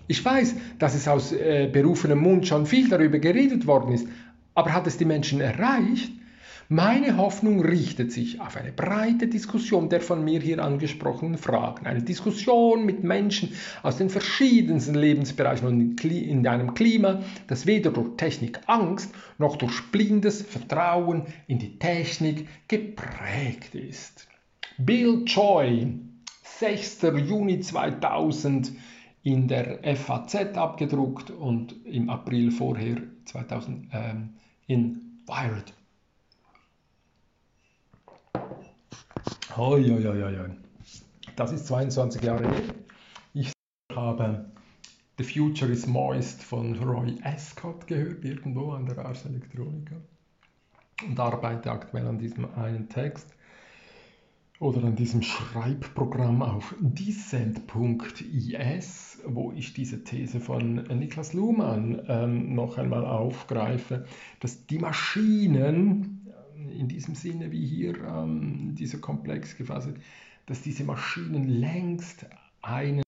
Ich weiß, dass es aus äh, berufenem Mund schon viel darüber geredet worden ist, aber hat es die Menschen erreicht? Meine Hoffnung richtet sich auf eine breite Diskussion der von mir hier angesprochenen Fragen. Eine Diskussion mit Menschen aus den verschiedensten Lebensbereichen und in einem Klima, das weder durch Technik Angst noch durch blindes Vertrauen in die Technik geprägt ist. Bill Joy, 6. Juni 2000 in der FAZ abgedruckt und im April vorher 2000 ähm, in Wired. Hoi, hoi, hoi, hoi. Das ist 22 Jahre her. Ich habe The Future is Moist von Roy Ascott gehört, irgendwo an der Ars Electronica. Und arbeite aktuell an diesem einen Text oder an diesem Schreibprogramm auf Descent.is, wo ich diese These von Niklas Luhmann ähm, noch einmal aufgreife, dass die Maschinen, äh, in diesem Sinne wie hier ähm, dieser Komplex gefasst, dass diese Maschinen längst ein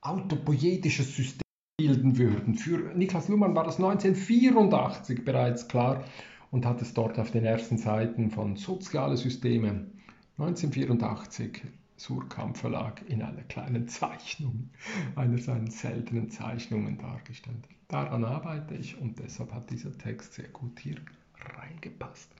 autopoietisches System bilden würden. Für Niklas Luhmann war das 1984 bereits klar und hat es dort auf den ersten Seiten von Soziale Systeme 1984 Surkamp Verlag in einer kleinen Zeichnung, einer seiner seltenen Zeichnungen dargestellt. Daran arbeite ich und deshalb hat dieser Text sehr gut hier reingepasst.